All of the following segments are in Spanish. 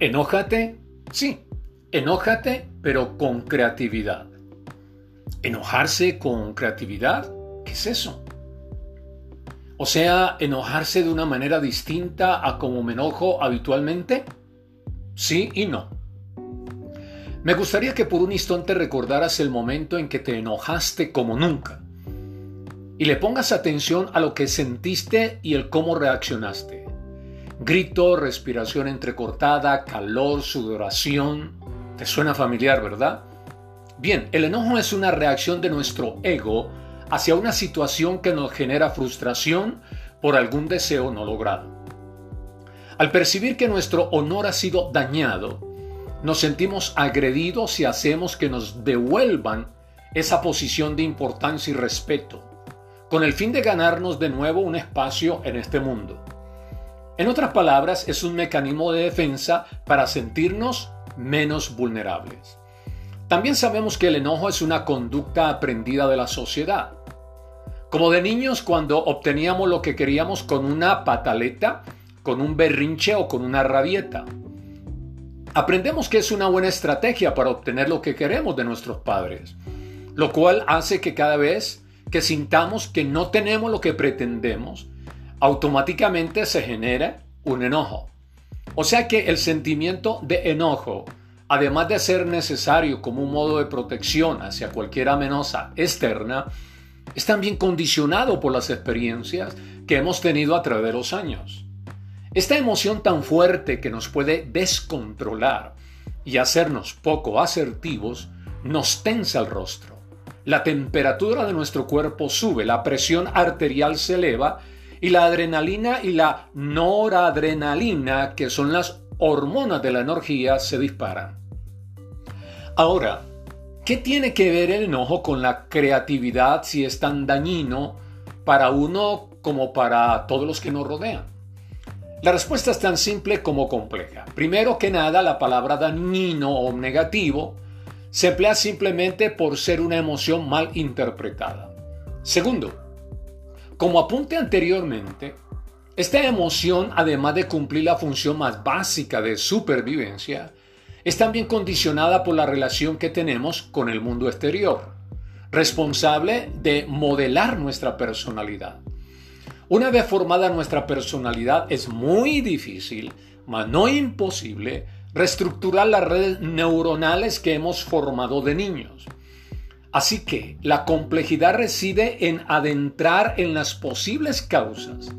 Enójate, sí, enójate, pero con creatividad. ¿Enojarse con creatividad? ¿Qué es eso? O sea, enojarse de una manera distinta a como me enojo habitualmente. Sí y no. Me gustaría que por un instante recordaras el momento en que te enojaste como nunca y le pongas atención a lo que sentiste y el cómo reaccionaste. Grito, respiración entrecortada, calor, sudoración. ¿Te suena familiar, verdad? Bien, el enojo es una reacción de nuestro ego hacia una situación que nos genera frustración por algún deseo no logrado. Al percibir que nuestro honor ha sido dañado, nos sentimos agredidos y hacemos que nos devuelvan esa posición de importancia y respeto, con el fin de ganarnos de nuevo un espacio en este mundo. En otras palabras, es un mecanismo de defensa para sentirnos menos vulnerables. También sabemos que el enojo es una conducta aprendida de la sociedad. Como de niños cuando obteníamos lo que queríamos con una pataleta, con un berrinche o con una rabieta. Aprendemos que es una buena estrategia para obtener lo que queremos de nuestros padres, lo cual hace que cada vez que sintamos que no tenemos lo que pretendemos, automáticamente se genera un enojo. O sea que el sentimiento de enojo, además de ser necesario como un modo de protección hacia cualquier amenaza externa, es también condicionado por las experiencias que hemos tenido a través de los años. Esta emoción tan fuerte que nos puede descontrolar y hacernos poco asertivos nos tensa el rostro. La temperatura de nuestro cuerpo sube, la presión arterial se eleva y la adrenalina y la noradrenalina, que son las hormonas de la energía, se disparan. Ahora, ¿qué tiene que ver el enojo con la creatividad si es tan dañino para uno como para todos los que nos rodean? La respuesta es tan simple como compleja. Primero que nada, la palabra dañino o negativo se emplea simplemente por ser una emoción mal interpretada. Segundo, como apunte anteriormente, esta emoción, además de cumplir la función más básica de supervivencia, es también condicionada por la relación que tenemos con el mundo exterior, responsable de modelar nuestra personalidad. Una vez formada nuestra personalidad, es muy difícil, mas no imposible, reestructurar las redes neuronales que hemos formado de niños. Así que la complejidad reside en adentrar en las posibles causas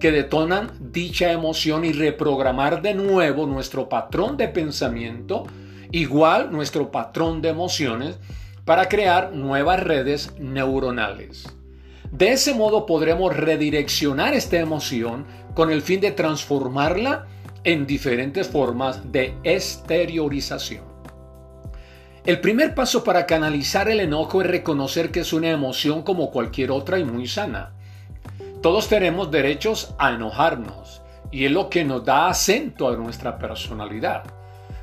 que detonan dicha emoción y reprogramar de nuevo nuestro patrón de pensamiento, igual nuestro patrón de emociones, para crear nuevas redes neuronales. De ese modo podremos redireccionar esta emoción con el fin de transformarla en diferentes formas de exteriorización. El primer paso para canalizar el enojo es reconocer que es una emoción como cualquier otra y muy sana. Todos tenemos derechos a enojarnos y es lo que nos da acento a nuestra personalidad.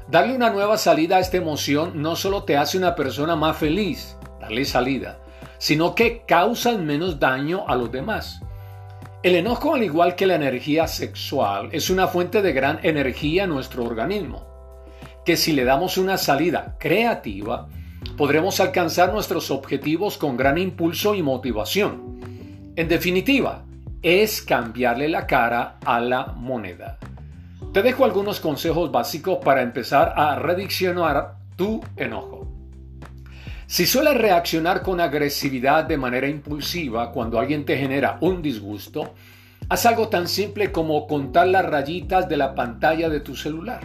Darle una nueva salida a esta emoción no solo te hace una persona más feliz, darle salida, sino que causa menos daño a los demás. El enojo, al igual que la energía sexual, es una fuente de gran energía en nuestro organismo que si le damos una salida creativa, podremos alcanzar nuestros objetivos con gran impulso y motivación. En definitiva, es cambiarle la cara a la moneda. Te dejo algunos consejos básicos para empezar a rediccionar tu enojo. Si sueles reaccionar con agresividad de manera impulsiva cuando alguien te genera un disgusto, haz algo tan simple como contar las rayitas de la pantalla de tu celular.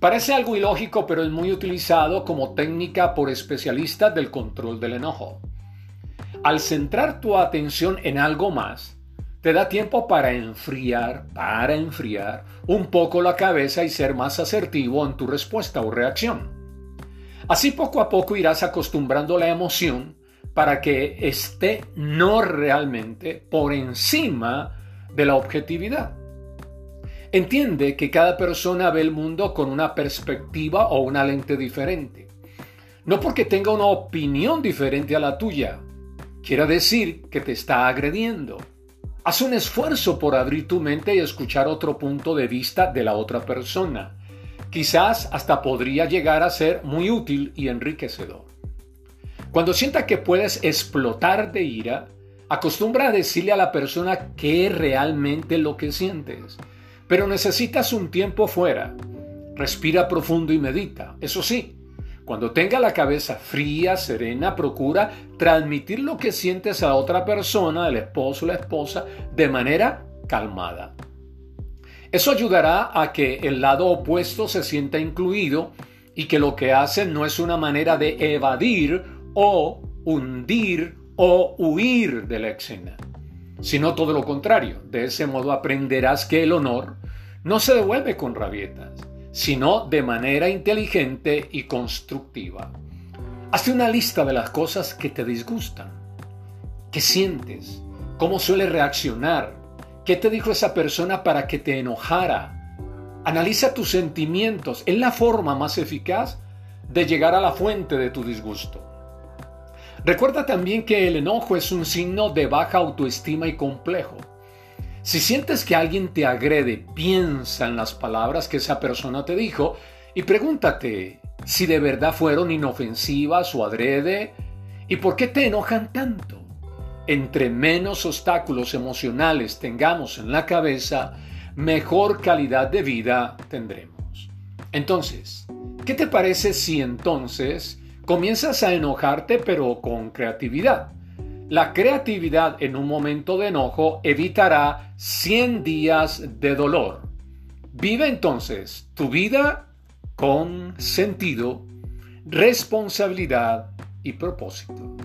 Parece algo ilógico, pero es muy utilizado como técnica por especialistas del control del enojo. Al centrar tu atención en algo más, te da tiempo para enfriar, para enfriar un poco la cabeza y ser más asertivo en tu respuesta o reacción. Así poco a poco irás acostumbrando la emoción para que esté no realmente por encima de la objetividad. Entiende que cada persona ve el mundo con una perspectiva o una lente diferente. No porque tenga una opinión diferente a la tuya, quiere decir que te está agrediendo. Haz un esfuerzo por abrir tu mente y escuchar otro punto de vista de la otra persona. Quizás hasta podría llegar a ser muy útil y enriquecedor. Cuando sienta que puedes explotar de ira, acostumbra a decirle a la persona qué es realmente lo que sientes. Pero necesitas un tiempo fuera. Respira profundo y medita. Eso sí, cuando tenga la cabeza fría, serena, procura transmitir lo que sientes a otra persona, el esposo o la esposa, de manera calmada. Eso ayudará a que el lado opuesto se sienta incluido y que lo que hacen no es una manera de evadir o hundir o huir de la escena, sino todo lo contrario. De ese modo aprenderás que el honor no se devuelve con rabietas, sino de manera inteligente y constructiva. Hazte una lista de las cosas que te disgustan. ¿Qué sientes? ¿Cómo suele reaccionar? ¿Qué te dijo esa persona para que te enojara? Analiza tus sentimientos. Es la forma más eficaz de llegar a la fuente de tu disgusto. Recuerda también que el enojo es un signo de baja autoestima y complejo. Si sientes que alguien te agrede, piensa en las palabras que esa persona te dijo y pregúntate si de verdad fueron inofensivas o adrede y por qué te enojan tanto entre menos obstáculos emocionales tengamos en la cabeza, mejor calidad de vida tendremos. Entonces, ¿qué te parece si entonces comienzas a enojarte pero con creatividad? La creatividad en un momento de enojo evitará 100 días de dolor. Vive entonces tu vida con sentido, responsabilidad y propósito.